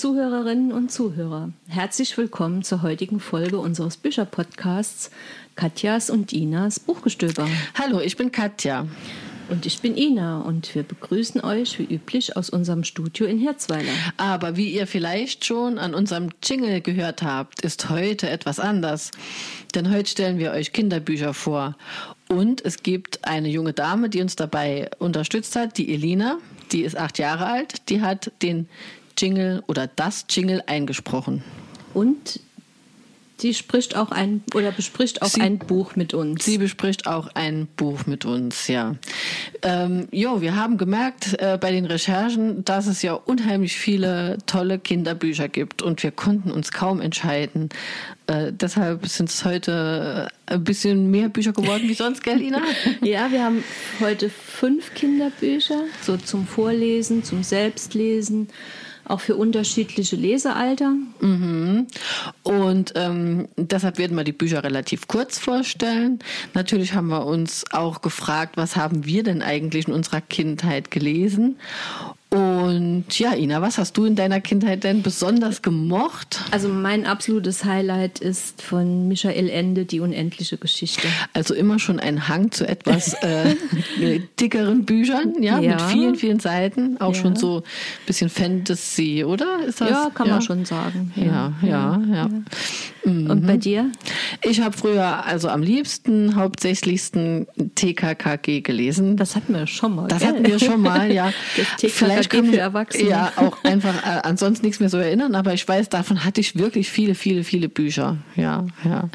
Zuhörerinnen und Zuhörer, herzlich willkommen zur heutigen Folge unseres Bücherpodcasts Katjas und Inas Buchgestöber. Hallo, ich bin Katja. Und ich bin Ina und wir begrüßen euch wie üblich aus unserem Studio in Herzweiler. Aber wie ihr vielleicht schon an unserem Jingle gehört habt, ist heute etwas anders. Denn heute stellen wir euch Kinderbücher vor. Und es gibt eine junge Dame, die uns dabei unterstützt hat, die Elina. Die ist acht Jahre alt. Die hat den Jingle oder das Jingle eingesprochen. Und sie spricht auch ein oder bespricht auch Sie- ein Buch mit uns. Sie bespricht auch ein Buch mit uns, ja. Ähm, jo, wir haben gemerkt äh, bei den Recherchen, dass es ja unheimlich viele tolle Kinderbücher gibt und wir konnten uns kaum entscheiden. Äh, deshalb sind es heute äh, ein bisschen mehr Bücher geworden wie sonst, gell, Ina? ja, wir haben heute fünf Kinderbücher, so zum Vorlesen, zum Selbstlesen, auch für unterschiedliche Lesealter. Und ähm, deshalb werden wir die Bücher relativ kurz vorstellen. Natürlich haben wir uns auch gefragt, was haben wir denn eigentlich in unserer Kindheit gelesen? Und ja, Ina, was hast du in deiner Kindheit denn besonders gemocht? Also mein absolutes Highlight ist von Michael Ende die unendliche Geschichte. Also immer schon ein Hang zu etwas äh, dickeren Büchern, ja, Ja. mit vielen, vielen Seiten. Auch Ja. schon so ein bisschen Fantasy, oder? Ist das? Ja, kann man schon sagen. Ja, ja, ja. Und bei dir? Ich habe früher also am liebsten, hauptsächlichsten TKKG gelesen. Das hatten wir schon mal. Das gell? hatten wir schon mal, ja. Das Vielleicht kann für ich- Erwachsene. Ja, auch einfach äh, ansonsten nichts mehr so erinnern, aber ich weiß, davon hatte ich wirklich viele, viele, viele Bücher. Ja, ja.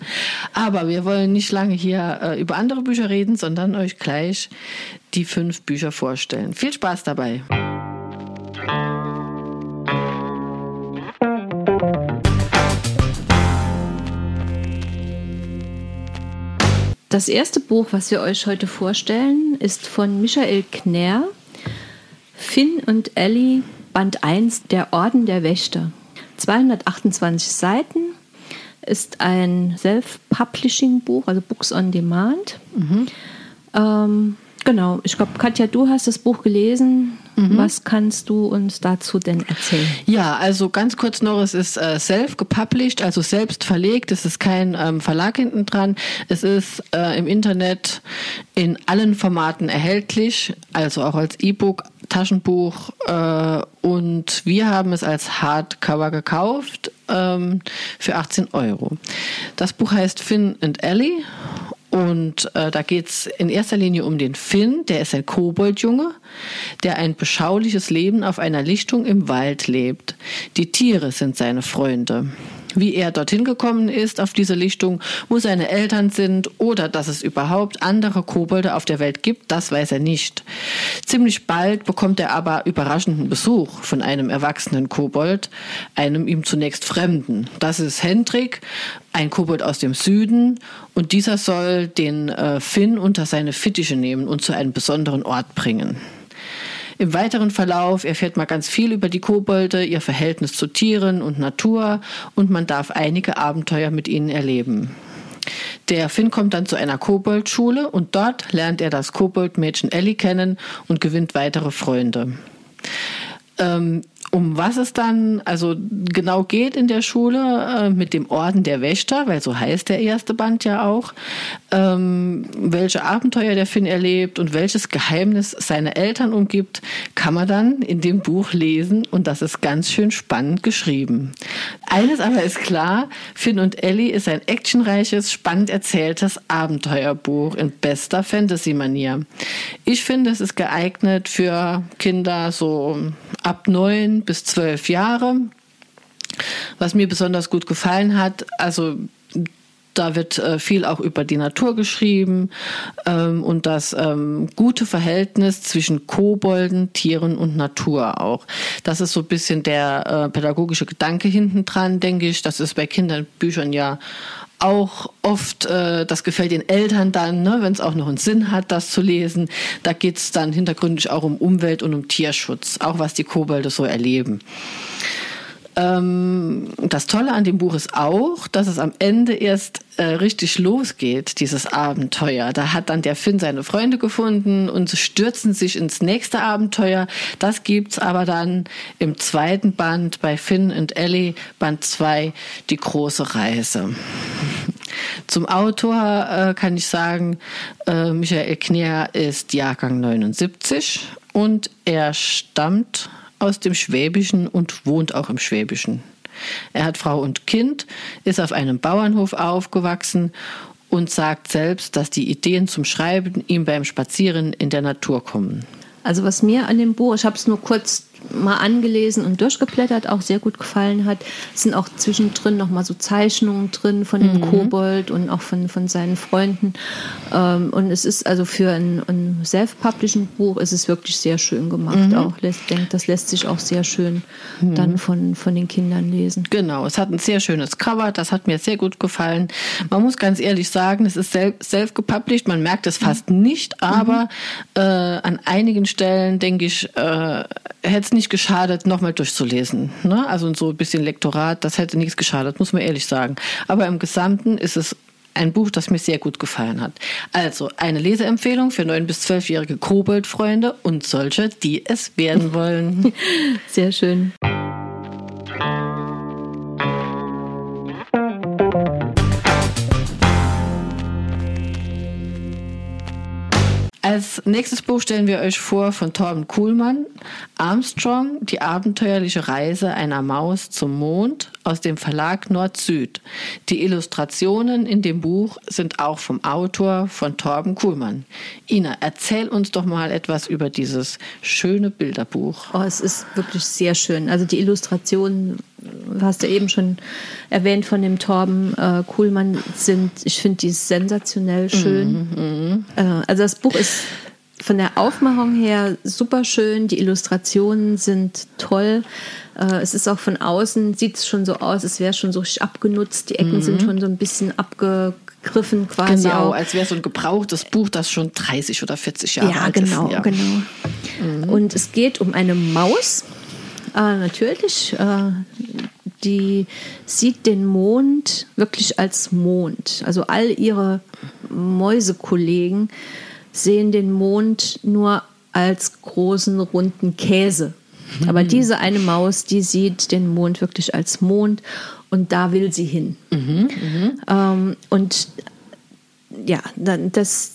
Aber wir wollen nicht lange hier äh, über andere Bücher reden, sondern euch gleich die fünf Bücher vorstellen. Viel Spaß dabei. Das erste Buch, was wir euch heute vorstellen, ist von Michael Knär, Finn und Ellie, Band 1, Der Orden der Wächter. 228 Seiten, ist ein Self-Publishing-Buch, also Books on Demand. Ähm, genau, ich glaube, Katja, du hast das Buch gelesen. Was kannst du uns dazu denn erzählen? Ja, also ganz kurz noch, es ist äh, self-gepublished, also selbst verlegt. Es ist kein ähm, Verlag hinten dran. Es ist äh, im Internet in allen Formaten erhältlich, also auch als E-Book, Taschenbuch. Äh, und wir haben es als Hardcover gekauft ähm, für 18 Euro. Das Buch heißt Finn and Ellie. Und äh, da geht's in erster Linie um den Finn, der ist ein Koboldjunge, der ein beschauliches Leben auf einer Lichtung im Wald lebt. Die Tiere sind seine Freunde. Wie er dorthin gekommen ist auf diese Lichtung, wo seine Eltern sind oder dass es überhaupt andere Kobolde auf der Welt gibt, das weiß er nicht. Ziemlich bald bekommt er aber überraschenden Besuch von einem erwachsenen Kobold, einem ihm zunächst Fremden. Das ist Hendrik, ein Kobold aus dem Süden und dieser soll den äh, Finn unter seine Fittiche nehmen und zu einem besonderen Ort bringen. Im weiteren Verlauf erfährt man ganz viel über die Kobolde, ihr Verhältnis zu Tieren und Natur und man darf einige Abenteuer mit ihnen erleben. Der Finn kommt dann zu einer Koboldschule und dort lernt er das Koboldmädchen Ellie kennen und gewinnt weitere Freunde. Ähm, um was es dann also genau geht in der Schule äh, mit dem Orden der Wächter, weil so heißt der erste Band ja auch, ähm, welche Abenteuer der Finn erlebt und welches Geheimnis seine Eltern umgibt, kann man dann in dem Buch lesen und das ist ganz schön spannend geschrieben. Eines aber ist klar, Finn und Ellie ist ein actionreiches, spannend erzähltes Abenteuerbuch in bester Fantasy-Manier. Ich finde, es ist geeignet für Kinder so ab neun bis zwölf Jahre. Was mir besonders gut gefallen hat, also da wird äh, viel auch über die Natur geschrieben ähm, und das ähm, gute Verhältnis zwischen Kobolden, Tieren und Natur auch. Das ist so ein bisschen der äh, pädagogische Gedanke hinten dran, denke ich. Das ist bei Kinderbüchern ja auch oft, äh, das gefällt den Eltern dann, ne, wenn es auch noch einen Sinn hat, das zu lesen. Da geht es dann hintergründig auch um Umwelt und um Tierschutz, auch was die Kobolde so erleben. Ähm, das Tolle an dem Buch ist auch, dass es am Ende erst äh, richtig losgeht, dieses Abenteuer. Da hat dann der Finn seine Freunde gefunden und sie stürzen sich ins nächste Abenteuer. Das gibt's aber dann im zweiten Band bei Finn und Ellie, Band 2, die große Reise. Zum Autor äh, kann ich sagen, äh, Michael Kner ist Jahrgang 79 und er stammt aus dem Schwäbischen und wohnt auch im Schwäbischen. Er hat Frau und Kind, ist auf einem Bauernhof aufgewachsen und sagt selbst, dass die Ideen zum Schreiben ihm beim Spazieren in der Natur kommen. Also was mir an dem Buch, ich habe es nur kurz mal angelesen und durchgeblättert, auch sehr gut gefallen hat. Es sind auch zwischendrin noch mal so Zeichnungen drin von dem mhm. Kobold und auch von, von seinen Freunden. Ähm, und es ist also für ein, ein Self-Publishing-Buch ist es wirklich sehr schön gemacht. Mhm. Auch ich denke, das lässt sich auch sehr schön mhm. dann von, von den Kindern lesen. Genau, es hat ein sehr schönes Cover, das hat mir sehr gut gefallen. Man muss ganz ehrlich sagen, es ist self-gepublished, man merkt es fast mhm. nicht, aber mhm. äh, an einigen Stellen, denke ich, äh, hätte es nicht geschadet, nochmal durchzulesen. Ne? Also so ein bisschen Lektorat, das hätte nichts geschadet, muss man ehrlich sagen. Aber im Gesamten ist es ein Buch, das mir sehr gut gefallen hat. Also eine Leseempfehlung für neun bis zwölfjährige Koboldfreunde und solche, die es werden wollen. Sehr schön. Als nächstes Buch stellen wir euch vor von Torben Kuhlmann, Armstrong, die abenteuerliche Reise einer Maus zum Mond aus dem Verlag Nord-Süd. Die Illustrationen in dem Buch sind auch vom Autor von Torben Kuhlmann. Ina, erzähl uns doch mal etwas über dieses schöne Bilderbuch. Oh, es ist wirklich sehr schön. Also die Illustrationen, hast du eben schon erwähnt von dem Torben äh, Kuhlmann, sind, ich finde die sensationell schön. Mhm, mh. äh, also das Buch ist von der Aufmachung her super schön, die Illustrationen sind toll. Äh, es ist auch von außen, sieht es schon so aus, es wäre schon so abgenutzt. Die Ecken mhm. sind schon so ein bisschen abgegriffen quasi. Genau, auch. als wäre so ein gebrauchtes Buch, das schon 30 oder 40 Jahre ja, alt genau, ist. Ja, genau, genau. Mhm. Und es geht um eine Maus, äh, natürlich. Äh, die sieht den Mond wirklich als Mond. Also all ihre Mäusekollegen sehen den Mond nur als großen runden Käse. Mhm. Aber diese eine Maus, die sieht den Mond wirklich als Mond und da will sie hin. Mhm, ähm, und ja, dann das,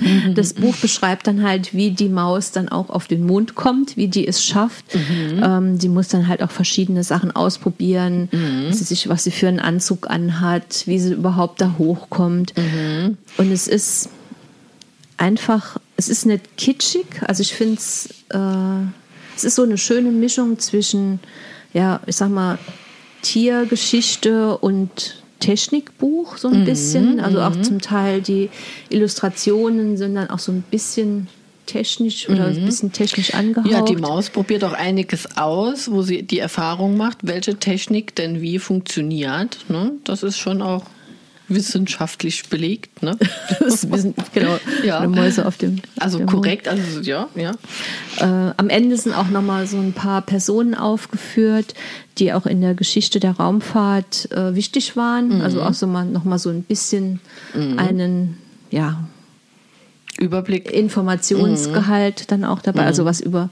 mhm. das Buch beschreibt dann halt, wie die Maus dann auch auf den Mond kommt, wie die es schafft. Mhm. Ähm, die muss dann halt auch verschiedene Sachen ausprobieren, mhm. was, sie sich, was sie für einen Anzug anhat, wie sie überhaupt da hochkommt. Mhm. Und es ist einfach, es ist nicht kitschig, also ich finde es, äh, es ist so eine schöne Mischung zwischen, ja, ich sag mal, Tiergeschichte und Technikbuch so ein mhm, bisschen. Also auch mhm. zum Teil die Illustrationen sind dann auch so ein bisschen technisch oder ein mhm. bisschen technisch angehaucht. Ja, die Maus probiert auch einiges aus, wo sie die Erfahrung macht, welche Technik denn wie funktioniert. Ne? Das ist schon auch wissenschaftlich belegt. Ne? Das wissen, genau, ja. Mäuse auf dem. Also dem korrekt, also ja, ja. Äh, am Ende sind auch nochmal so ein paar Personen aufgeführt, die auch in der Geschichte der Raumfahrt äh, wichtig waren. Mhm. Also auch so mal nochmal so ein bisschen mhm. einen, ja, Überblick. Informationsgehalt mhm. dann auch dabei. Also mhm. was über,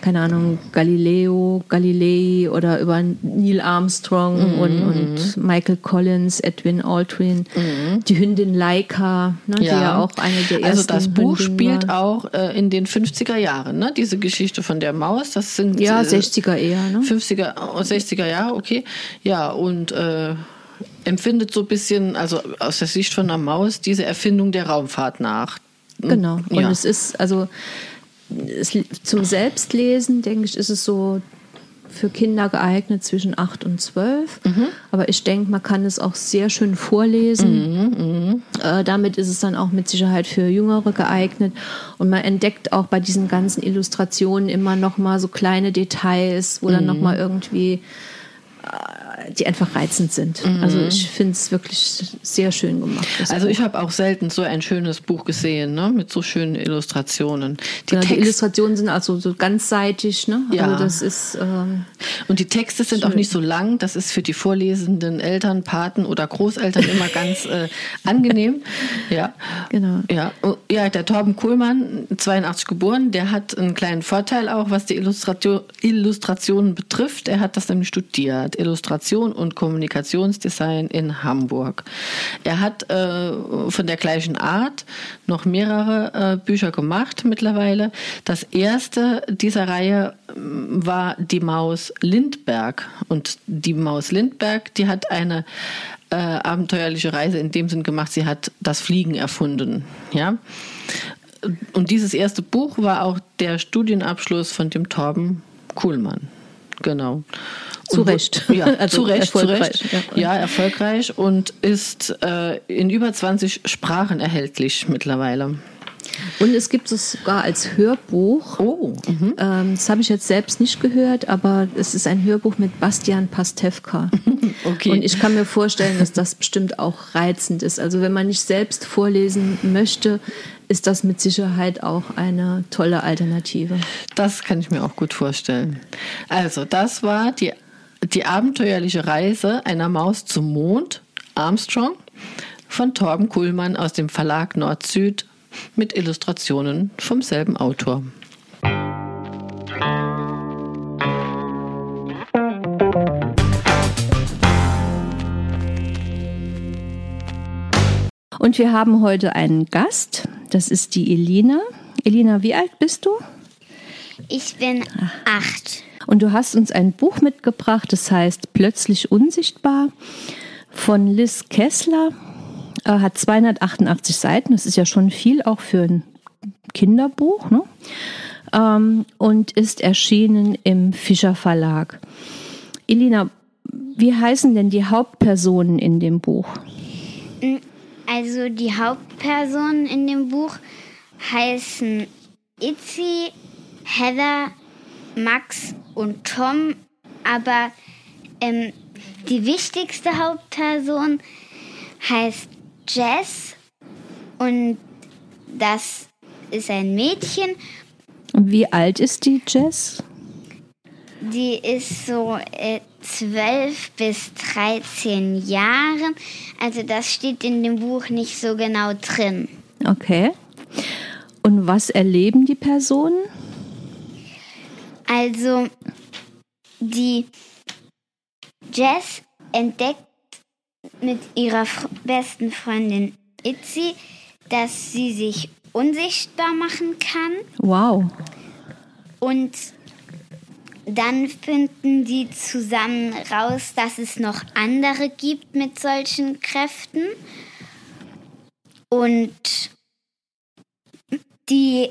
keine Ahnung, Galileo, Galilei oder über Neil Armstrong mhm. und, und Michael Collins, Edwin Aldrin, mhm. die Hündin Laika, ne, ja. die ja auch eine der ersten Also das Buch spielt war. auch äh, in den 50er Jahren, ne? diese Geschichte von der Maus. Das sind ja, äh, 60er eher. Ne? 50er, 60er Jahre, okay. Ja, und äh, empfindet so ein bisschen, also aus der Sicht von einer Maus, diese Erfindung der Raumfahrt nach. Genau. Und ja. es ist, also es, zum Selbstlesen, denke ich, ist es so für Kinder geeignet zwischen 8 und 12. Mhm. Aber ich denke, man kann es auch sehr schön vorlesen. Mhm, äh, damit ist es dann auch mit Sicherheit für Jüngere geeignet. Und man entdeckt auch bei diesen ganzen Illustrationen immer noch mal so kleine Details, wo dann noch mal irgendwie die einfach reizend sind. Mhm. Also ich finde es wirklich sehr schön gemacht. Also Buch. ich habe auch selten so ein schönes Buch gesehen, ne? mit so schönen Illustrationen. Die, genau, die Illustrationen sind also so ganzseitig. Ne? Ja. Also das ist, ähm, Und die Texte sind schön. auch nicht so lang. Das ist für die vorlesenden Eltern, Paten oder Großeltern immer ganz äh, angenehm. Ja, genau. Ja. Oh, ja, der Torben Kohlmann, 82 geboren, der hat einen kleinen Vorteil auch, was die Illustration, Illustrationen betrifft. Er hat das nämlich studiert. Illustration und Kommunikationsdesign in Hamburg. Er hat äh, von der gleichen Art noch mehrere äh, Bücher gemacht mittlerweile. Das erste dieser Reihe mm, war die Maus Lindberg. Und die Maus Lindberg, die hat eine äh, abenteuerliche Reise in dem Sinn gemacht, sie hat das Fliegen erfunden. Ja? Und dieses erste Buch war auch der Studienabschluss von dem Torben Kuhlmann. Genau. Zu Recht. Ja, also zu Recht, zu Recht. Ja, erfolgreich und ist äh, in über 20 Sprachen erhältlich mittlerweile. Und es gibt es sogar als Hörbuch. Oh. Mhm. Ähm, das habe ich jetzt selbst nicht gehört, aber es ist ein Hörbuch mit Bastian Pastewka. okay. Und ich kann mir vorstellen, dass das bestimmt auch reizend ist. Also wenn man nicht selbst vorlesen möchte, ist das mit Sicherheit auch eine tolle Alternative. Das kann ich mir auch gut vorstellen. Also, das war die, die abenteuerliche Reise einer Maus zum Mond, Armstrong, von Torben Kuhlmann aus dem Verlag Nord-Süd mit Illustrationen vom selben Autor. Und wir haben heute einen Gast, das ist die Elina. Elina, wie alt bist du? Ich bin acht. Und du hast uns ein Buch mitgebracht, das heißt Plötzlich unsichtbar von Liz Kessler äh, hat 288 Seiten. Das ist ja schon viel auch für ein Kinderbuch. Ne? Ähm, und ist erschienen im Fischer Verlag. Elina, wie heißen denn die Hauptpersonen in dem Buch? Also die Hauptpersonen in dem Buch heißen Itzy, Heather, Max und Tom, aber ähm, die wichtigste Hauptperson heißt Jess und das ist ein Mädchen. Wie alt ist die Jess? Die ist so äh, 12 bis 13 Jahre. Also das steht in dem Buch nicht so genau drin. Okay. Und was erleben die Personen? Also die Jess entdeckt mit ihrer besten Freundin Itzy, dass sie sich unsichtbar machen kann. Wow. Und dann finden die zusammen raus, dass es noch andere gibt mit solchen Kräften. Und die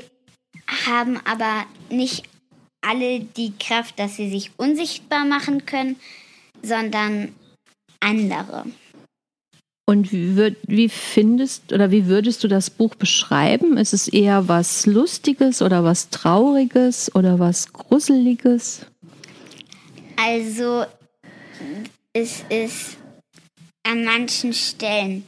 haben aber nicht alle die Kraft, dass sie sich unsichtbar machen können, sondern andere. Und wie, würd, wie findest oder wie würdest du das Buch beschreiben? Ist es eher was Lustiges oder was Trauriges oder was Gruseliges? Also es ist an manchen Stellen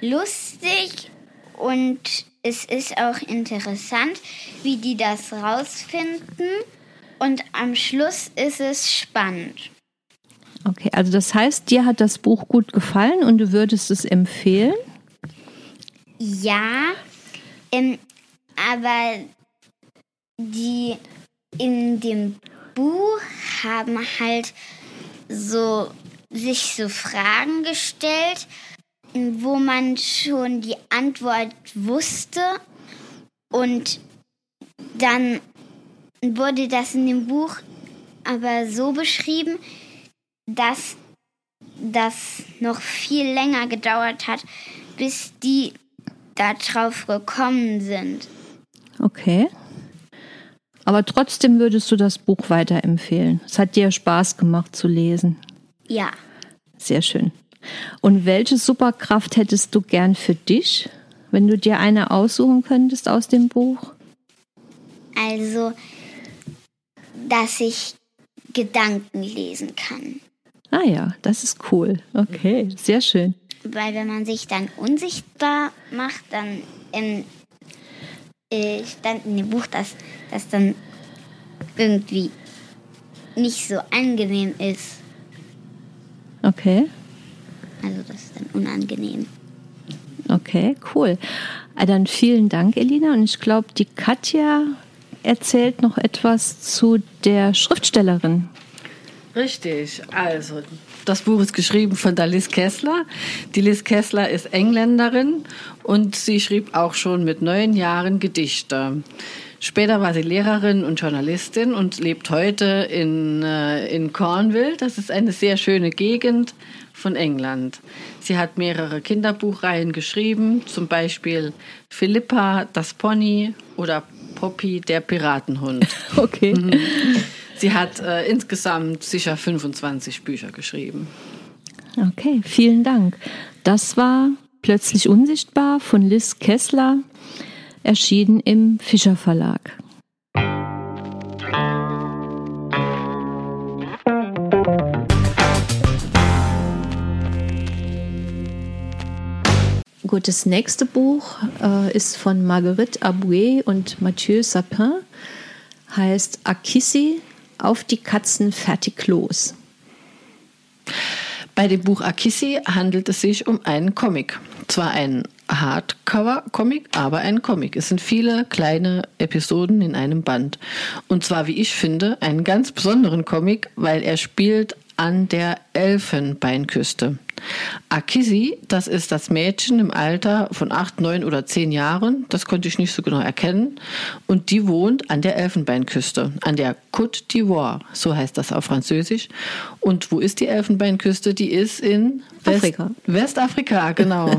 lustig und es ist auch interessant, wie die das rausfinden. Und am Schluss ist es spannend. Okay, also das heißt, dir hat das Buch gut gefallen und du würdest es empfehlen? Ja, ähm, aber die in dem Buch haben halt so sich so Fragen gestellt, wo man schon die Antwort wusste und dann wurde das in dem Buch aber so beschrieben, dass das noch viel länger gedauert hat, bis die darauf gekommen sind. Okay. Aber trotzdem würdest du das Buch weiterempfehlen. Es hat dir Spaß gemacht zu lesen. Ja. Sehr schön. Und welche Superkraft hättest du gern für dich, wenn du dir eine aussuchen könntest aus dem Buch? Also, dass ich Gedanken lesen kann. Ah ja, das ist cool. Okay, sehr schön. Weil wenn man sich dann unsichtbar macht, dann ähm, äh, stand in dem Buch, dass das dann irgendwie nicht so angenehm ist. Okay. Also das ist dann unangenehm. Okay, cool. Ah, Dann vielen Dank, Elina. Und ich glaube, die Katja erzählt noch etwas zu der Schriftstellerin. Richtig, also das Buch ist geschrieben von der Liz Kessler. Die Liz Kessler ist Engländerin und sie schrieb auch schon mit neun Jahren Gedichte. Später war sie Lehrerin und Journalistin und lebt heute in, äh, in Cornwall. Das ist eine sehr schöne Gegend von England. Sie hat mehrere Kinderbuchreihen geschrieben, zum Beispiel Philippa, das Pony oder Poppy, der Piratenhund. Okay. Sie hat äh, insgesamt sicher 25 Bücher geschrieben. Okay, vielen Dank. Das war Plötzlich Unsichtbar von Liz Kessler, erschienen im Fischer Verlag. Gut, das nächste Buch äh, ist von Marguerite Aboué und Mathieu Sapin, heißt Akissi, auf die Katzen fertig los. Bei dem Buch Akissi handelt es sich um einen Comic. Zwar ein Hardcover-Comic, aber ein Comic. Es sind viele kleine Episoden in einem Band. Und zwar, wie ich finde, einen ganz besonderen Comic, weil er spielt an der Elfenbeinküste. Akisi, das ist das Mädchen im Alter von acht, neun oder zehn Jahren. Das konnte ich nicht so genau erkennen. Und die wohnt an der Elfenbeinküste, an der Côte d'Ivoire. So heißt das auf Französisch. Und wo ist die Elfenbeinküste? Die ist in West Afrika. Westafrika, genau.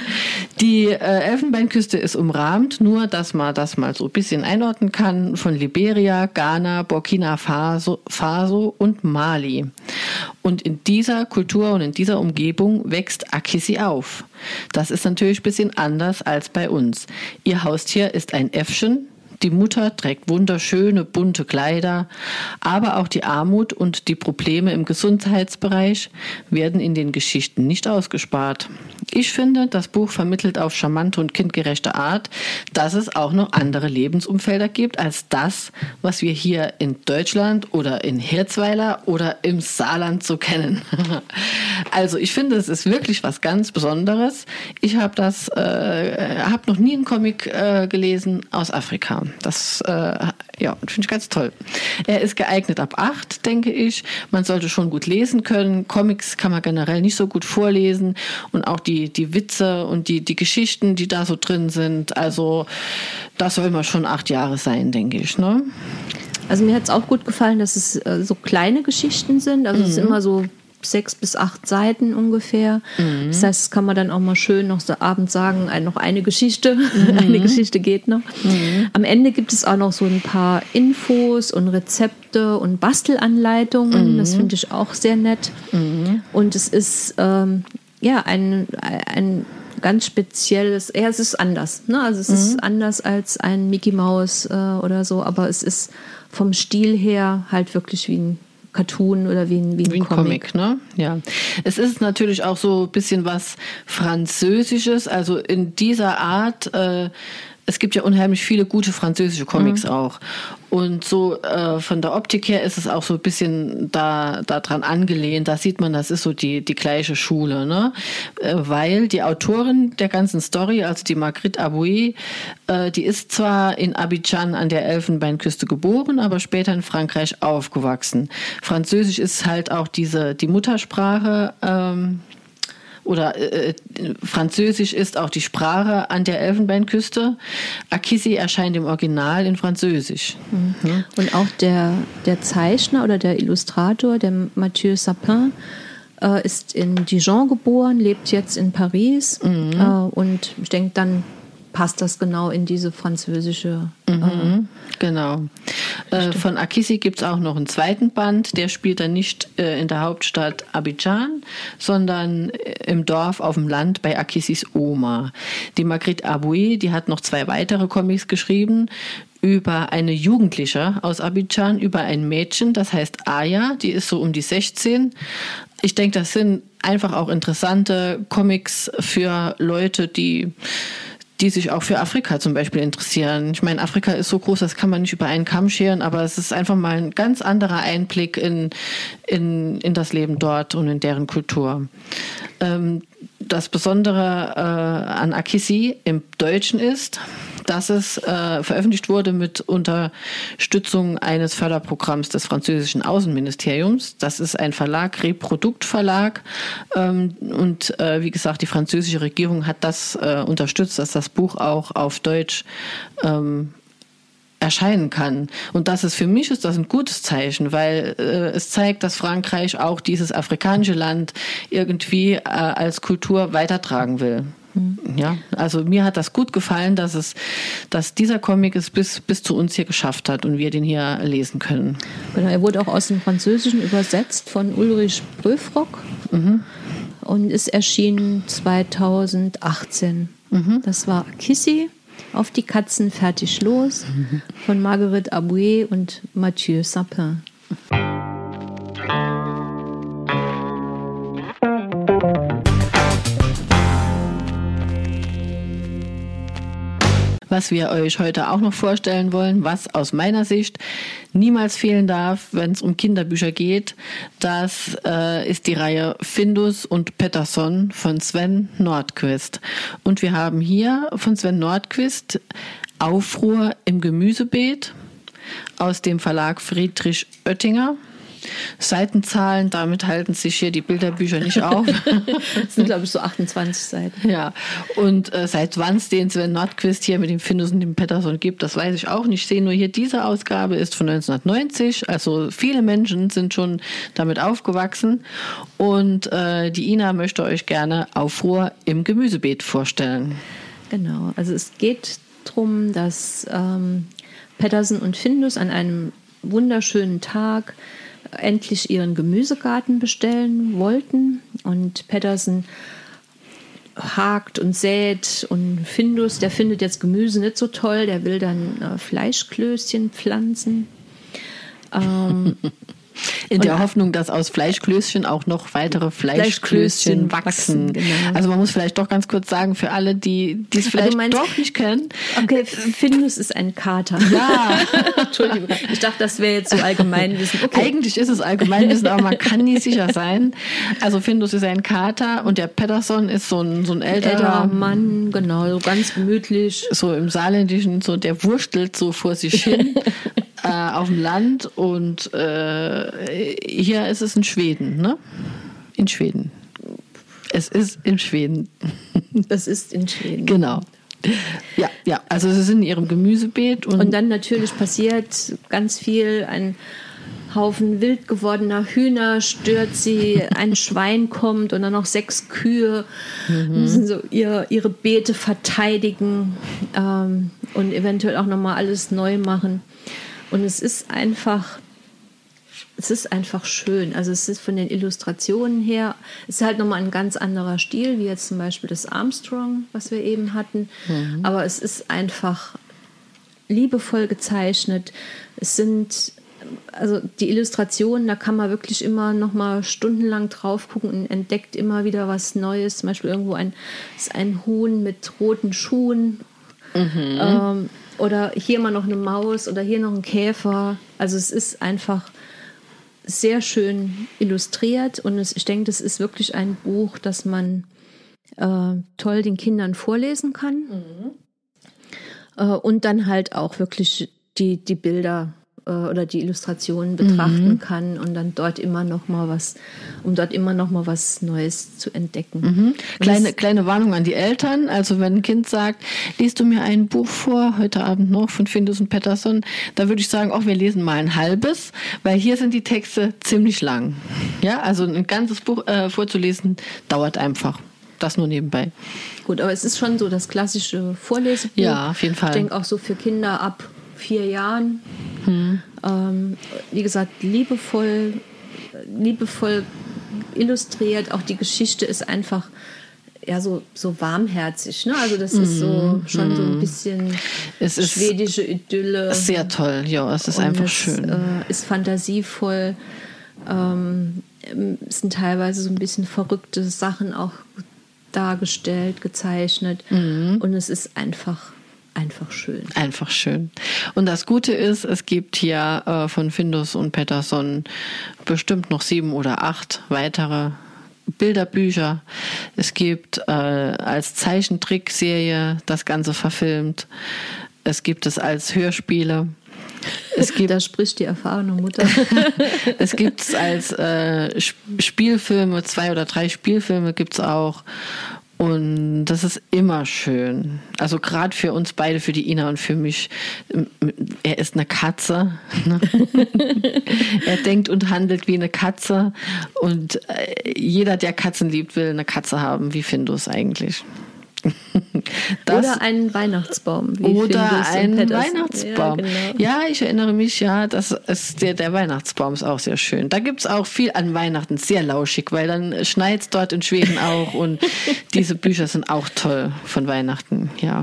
die äh, Elfenbeinküste ist umrahmt, nur dass man das mal so ein bisschen einordnen kann, von Liberia, Ghana, Burkina Faso, Faso und Mali. Und in dieser Kultur und in dieser Umgebung wächst Akisi auf. Das ist natürlich ein bisschen anders als bei uns. Ihr Haustier ist ein Äffchen, die Mutter trägt wunderschöne, bunte Kleider, aber auch die Armut und die Probleme im Gesundheitsbereich werden in den Geschichten nicht ausgespart. Ich finde, das Buch vermittelt auf charmante und kindgerechte Art, dass es auch noch andere Lebensumfelder gibt als das, was wir hier in Deutschland oder in Hirzweiler oder im Saarland so kennen. Also ich finde, es ist wirklich was ganz Besonderes. Ich habe äh, habe noch nie einen Comic äh, gelesen aus Afrika. Das äh, ja, finde ich ganz toll. Er ist geeignet ab acht, denke ich. Man sollte schon gut lesen können. Comics kann man generell nicht so gut vorlesen und auch die die Witze und die die Geschichten, die da so drin sind. Also das soll mal schon acht Jahre sein, denke ich. Ne? Also mir hat es auch gut gefallen, dass es äh, so kleine Geschichten sind. Also es ist immer so sechs bis acht Seiten ungefähr. Das heißt, das kann man dann auch mal schön noch so abends sagen, noch eine Geschichte. eine Geschichte geht noch. Am Ende gibt es auch noch so ein paar Infos und Rezepte und Bastelanleitungen. Das finde ich auch sehr nett. Und es ist ähm, ja ein, ein ganz spezielles, ja, es ist anders. Ne? Also es ist anders als ein Mickey Mouse äh, oder so, aber es ist vom Stil her halt wirklich wie ein Cartoon oder wie ein, wie ein, Wie ein Comic. Comic, ne? Ja. Es ist natürlich auch so ein bisschen was Französisches, also in dieser Art. Äh, es gibt ja unheimlich viele gute französische Comics auch. Und so äh, von der Optik her ist es auch so ein bisschen da daran angelehnt. Da sieht man, das ist so die die gleiche Schule, ne? Äh, weil die Autorin der ganzen Story, also die Marguerite Aboué, äh, die ist zwar in Abidjan an der Elfenbeinküste geboren, aber später in Frankreich aufgewachsen. Französisch ist halt auch diese die Muttersprache. Ähm, oder äh, Französisch ist auch die Sprache an der Elfenbeinküste. Akisi erscheint im Original in Französisch. Mhm. Und auch der, der Zeichner oder der Illustrator, der Mathieu Sapin, äh, ist in Dijon geboren, lebt jetzt in Paris. Mhm. Äh, und ich denke, dann passt das genau in diese französische. Mhm, genau. Äh, von Akisi gibt es auch noch einen zweiten Band, der spielt dann nicht äh, in der Hauptstadt Abidjan, sondern äh, im Dorf auf dem Land bei Akisis Oma. Die Marguerite Aboué, die hat noch zwei weitere Comics geschrieben über eine Jugendliche aus Abidjan, über ein Mädchen, das heißt Aya, die ist so um die 16. ich denke, das sind einfach auch interessante Comics für Leute, die die sich auch für Afrika zum Beispiel interessieren. Ich meine, Afrika ist so groß, das kann man nicht über einen Kamm scheren, aber es ist einfach mal ein ganz anderer Einblick in, in, in das Leben dort und in deren Kultur. Ähm, das Besondere äh, an Akisi im Deutschen ist, dass es äh, veröffentlicht wurde mit Unterstützung eines Förderprogramms des französischen Außenministeriums. Das ist ein Verlag, Reproduktverlag. Ähm, und äh, wie gesagt, die französische Regierung hat das äh, unterstützt, dass das Buch auch auf Deutsch ähm, erscheinen kann. Und das ist für mich ist das ein gutes Zeichen, weil äh, es zeigt, dass Frankreich auch dieses afrikanische Land irgendwie äh, als Kultur weitertragen will. Mhm. Ja, also mir hat das gut gefallen, dass es, dass dieser Comic es bis, bis zu uns hier geschafft hat und wir den hier lesen können. Genau, er wurde auch aus dem Französischen übersetzt von Ulrich Bröfrock mhm. und ist erschienen 2018. Mhm. Das war Kissy auf die Katzen fertig los von Marguerite Aboué und Mathieu Sapin. Was wir euch heute auch noch vorstellen wollen, was aus meiner Sicht niemals fehlen darf, wenn es um Kinderbücher geht. Das äh, ist die Reihe Findus und Pettersson von Sven Nordquist. Und wir haben hier von Sven Nordquist Aufruhr im Gemüsebeet aus dem Verlag Friedrich Oettinger. Seitenzahlen, damit halten sich hier die Bilderbücher nicht auf. das sind, glaube ich, so 28 Seiten. Ja, und äh, seit wann es den Sven Nordquist hier mit dem Findus und dem Pettersson gibt, das weiß ich auch nicht. Ich sehe nur hier, diese Ausgabe ist von 1990. Also viele Menschen sind schon damit aufgewachsen. Und äh, die Ina möchte euch gerne Aufruhr im Gemüsebeet vorstellen. Genau, also es geht darum, dass ähm, Pettersen und Findus an einem wunderschönen Tag endlich ihren Gemüsegarten bestellen wollten. Und Patterson hakt und sät und Findus, der findet jetzt Gemüse nicht so toll, der will dann äh, Fleischklößchen pflanzen. Ähm, In der Hoffnung, dass aus Fleischklößchen auch noch weitere Fleischklößchen, Fleischklößchen wachsen. wachsen genau. Also man muss vielleicht doch ganz kurz sagen, für alle, die es also vielleicht meinst, doch nicht kennen. Okay, Findus ist ein Kater. Ja. Entschuldigung. Ich dachte, das wäre jetzt so Allgemeinwissen. Okay. Eigentlich ist es Allgemeinwissen, aber man kann nie sicher sein. Also Findus ist ein Kater und der Patterson ist so ein, so ein älterer, älterer Mann, genau, so ganz gemütlich. So im Saarländischen, so der wurstelt so vor sich hin äh, auf dem Land und äh, hier ist es in Schweden, ne? In Schweden. Es ist in Schweden. Es ist in Schweden. Genau. Ja, ja, also sie sind in ihrem Gemüsebeet. Und, und dann natürlich passiert ganz viel. Ein Haufen wild gewordener Hühner stört sie, ein Schwein kommt und dann noch sechs Kühe mhm. müssen so ihr, ihre Beete verteidigen ähm, und eventuell auch nochmal alles neu machen. Und es ist einfach, es ist einfach schön. Also es ist von den Illustrationen her, es ist halt nochmal ein ganz anderer Stil, wie jetzt zum Beispiel das Armstrong, was wir eben hatten. Mhm. Aber es ist einfach liebevoll gezeichnet. Es sind also die Illustrationen, da kann man wirklich immer noch mal stundenlang drauf gucken und entdeckt immer wieder was Neues. Zum Beispiel irgendwo ein, ist ein Huhn mit roten Schuhen. Mhm. Ähm, oder hier mal noch eine Maus oder hier noch ein Käfer. Also es ist einfach sehr schön illustriert und es, ich denke, das ist wirklich ein Buch, das man äh, toll den Kindern vorlesen kann. Mhm. Äh, und dann halt auch wirklich die, die Bilder äh, oder die Illustrationen betrachten mhm. kann und dann dort immer noch mal was, um dort immer noch mal was Neues zu entdecken. Mhm. Kleine, kleine Warnung an die Eltern. Also wenn ein Kind sagt, liest du mir ein Buch vor, heute Abend noch von Findus und Patterson, da würde ich sagen, auch wir lesen mal ein halbes, weil hier sind die Texte ziemlich lang. Ja, also ein ganzes Buch äh, vorzulesen dauert einfach. Das nur nebenbei. Gut, aber es ist schon so das klassische Vorlesebuch. Ja, auf jeden Fall. Ich denke auch so für Kinder ab vier Jahren. Hm. Ähm, wie gesagt, liebevoll, liebevoll illustriert. Auch die Geschichte ist einfach ja so, so warmherzig. Ne? Also das ist so mhm. schon so ein mhm. bisschen es ist schwedische Idylle. Sehr toll, ja, es ist Und einfach es, schön. Äh, ist fantasievoll. Ähm, es sind teilweise so ein bisschen verrückte Sachen auch dargestellt, gezeichnet. Und es ist einfach, einfach schön. Einfach schön. Und das Gute ist, es gibt hier äh, von Findus und Pettersson bestimmt noch sieben oder acht weitere Bilderbücher. Es gibt äh, als Zeichentrickserie das Ganze verfilmt. Es gibt es als Hörspiele. Es gibt, da spricht die erfahrene Mutter. es gibt es als äh, Spielfilme, zwei oder drei Spielfilme gibt es auch. Und das ist immer schön. Also gerade für uns beide, für die Ina und für mich. Er ist eine Katze. Ne? er denkt und handelt wie eine Katze. Und äh, jeder, der Katzen liebt, will eine Katze haben. Wie findest du es eigentlich? Das, oder einen Weihnachtsbaum. oder einen Weihnachtsbaum. Ja, genau. ja, ich erinnere mich, ja, das ist der, der Weihnachtsbaum ist auch sehr schön. Da gibt es auch viel an Weihnachten, sehr lauschig, weil dann schneit es dort in Schweden auch und diese Bücher sind auch toll von Weihnachten. Ja,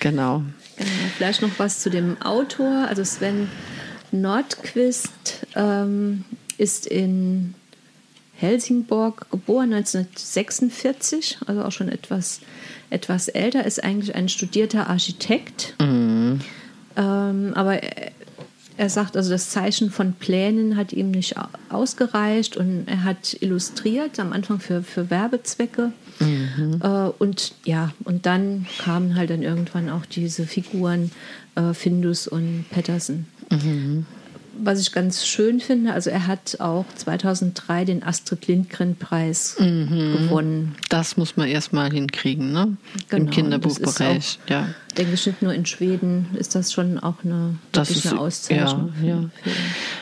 genau. genau. Vielleicht noch was zu dem Autor. Also Sven Nordquist ähm, ist in Helsingborg geboren 1946, also auch schon etwas etwas älter, ist eigentlich ein studierter Architekt. Mhm. Ähm, aber er, er sagt, also das Zeichen von Plänen hat ihm nicht ausgereicht und er hat illustriert, am Anfang für, für Werbezwecke. Mhm. Äh, und ja, und dann kamen halt dann irgendwann auch diese Figuren äh, Findus und Patterson. Mhm was ich ganz schön finde, also er hat auch 2003 den Astrid Lindgren-Preis mhm. gewonnen. Das muss man erstmal hinkriegen, ne? Genau, Im Kinderbuchbereich. Auch, ja. Denke ich nicht nur in Schweden ist das schon auch eine, das ist, eine Auszeichnung. Ja, ja.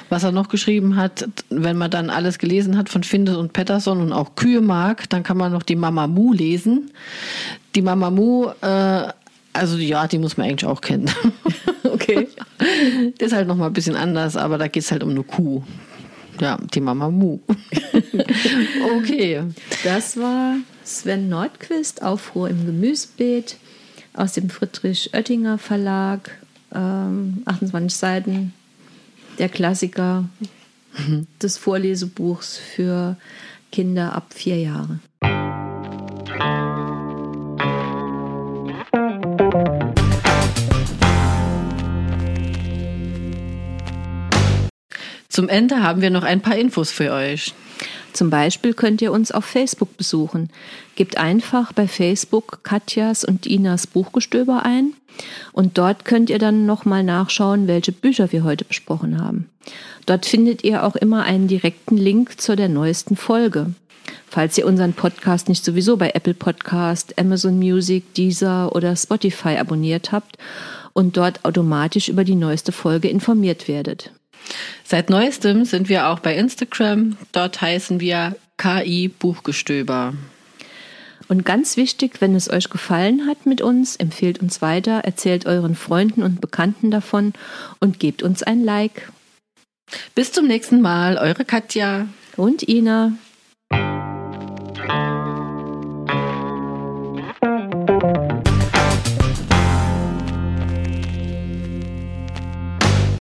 Was er noch geschrieben hat, wenn man dann alles gelesen hat von Findes und Pettersson und auch Kühe mag, dann kann man noch die Mama Mu lesen. Die Mama Mu äh, also ja, die muss man eigentlich auch kennen. Der ist halt nochmal ein bisschen anders, aber da geht es halt um eine Kuh. Ja, die Mama Mu. okay. Das war Sven Nordquist, Aufruhr im Gemüsebeet aus dem Friedrich Oettinger Verlag. Ähm, 28 Seiten. Der Klassiker mhm. des Vorlesebuchs für Kinder ab vier Jahre. Zum Ende haben wir noch ein paar Infos für euch. Zum Beispiel könnt ihr uns auf Facebook besuchen. Gebt einfach bei Facebook Katjas und Inas Buchgestöber ein und dort könnt ihr dann nochmal nachschauen, welche Bücher wir heute besprochen haben. Dort findet ihr auch immer einen direkten Link zu der neuesten Folge. Falls ihr unseren Podcast nicht sowieso bei Apple Podcast, Amazon Music, Deezer oder Spotify abonniert habt und dort automatisch über die neueste Folge informiert werdet. Seit neuestem sind wir auch bei Instagram. Dort heißen wir KI Buchgestöber. Und ganz wichtig, wenn es euch gefallen hat mit uns, empfehlt uns weiter, erzählt euren Freunden und Bekannten davon und gebt uns ein Like. Bis zum nächsten Mal, eure Katja und Ina.